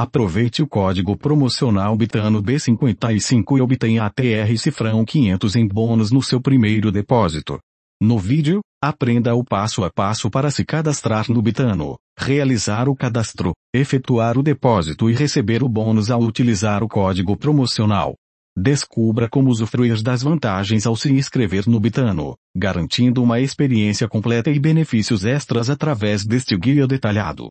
Aproveite o código promocional Bitano B55 e obtenha ATR Cifrão 500 em bônus no seu primeiro depósito. No vídeo, aprenda o passo a passo para se cadastrar no Bitano, realizar o cadastro, efetuar o depósito e receber o bônus ao utilizar o código promocional. Descubra como usufruir das vantagens ao se inscrever no Bitano, garantindo uma experiência completa e benefícios extras através deste guia detalhado.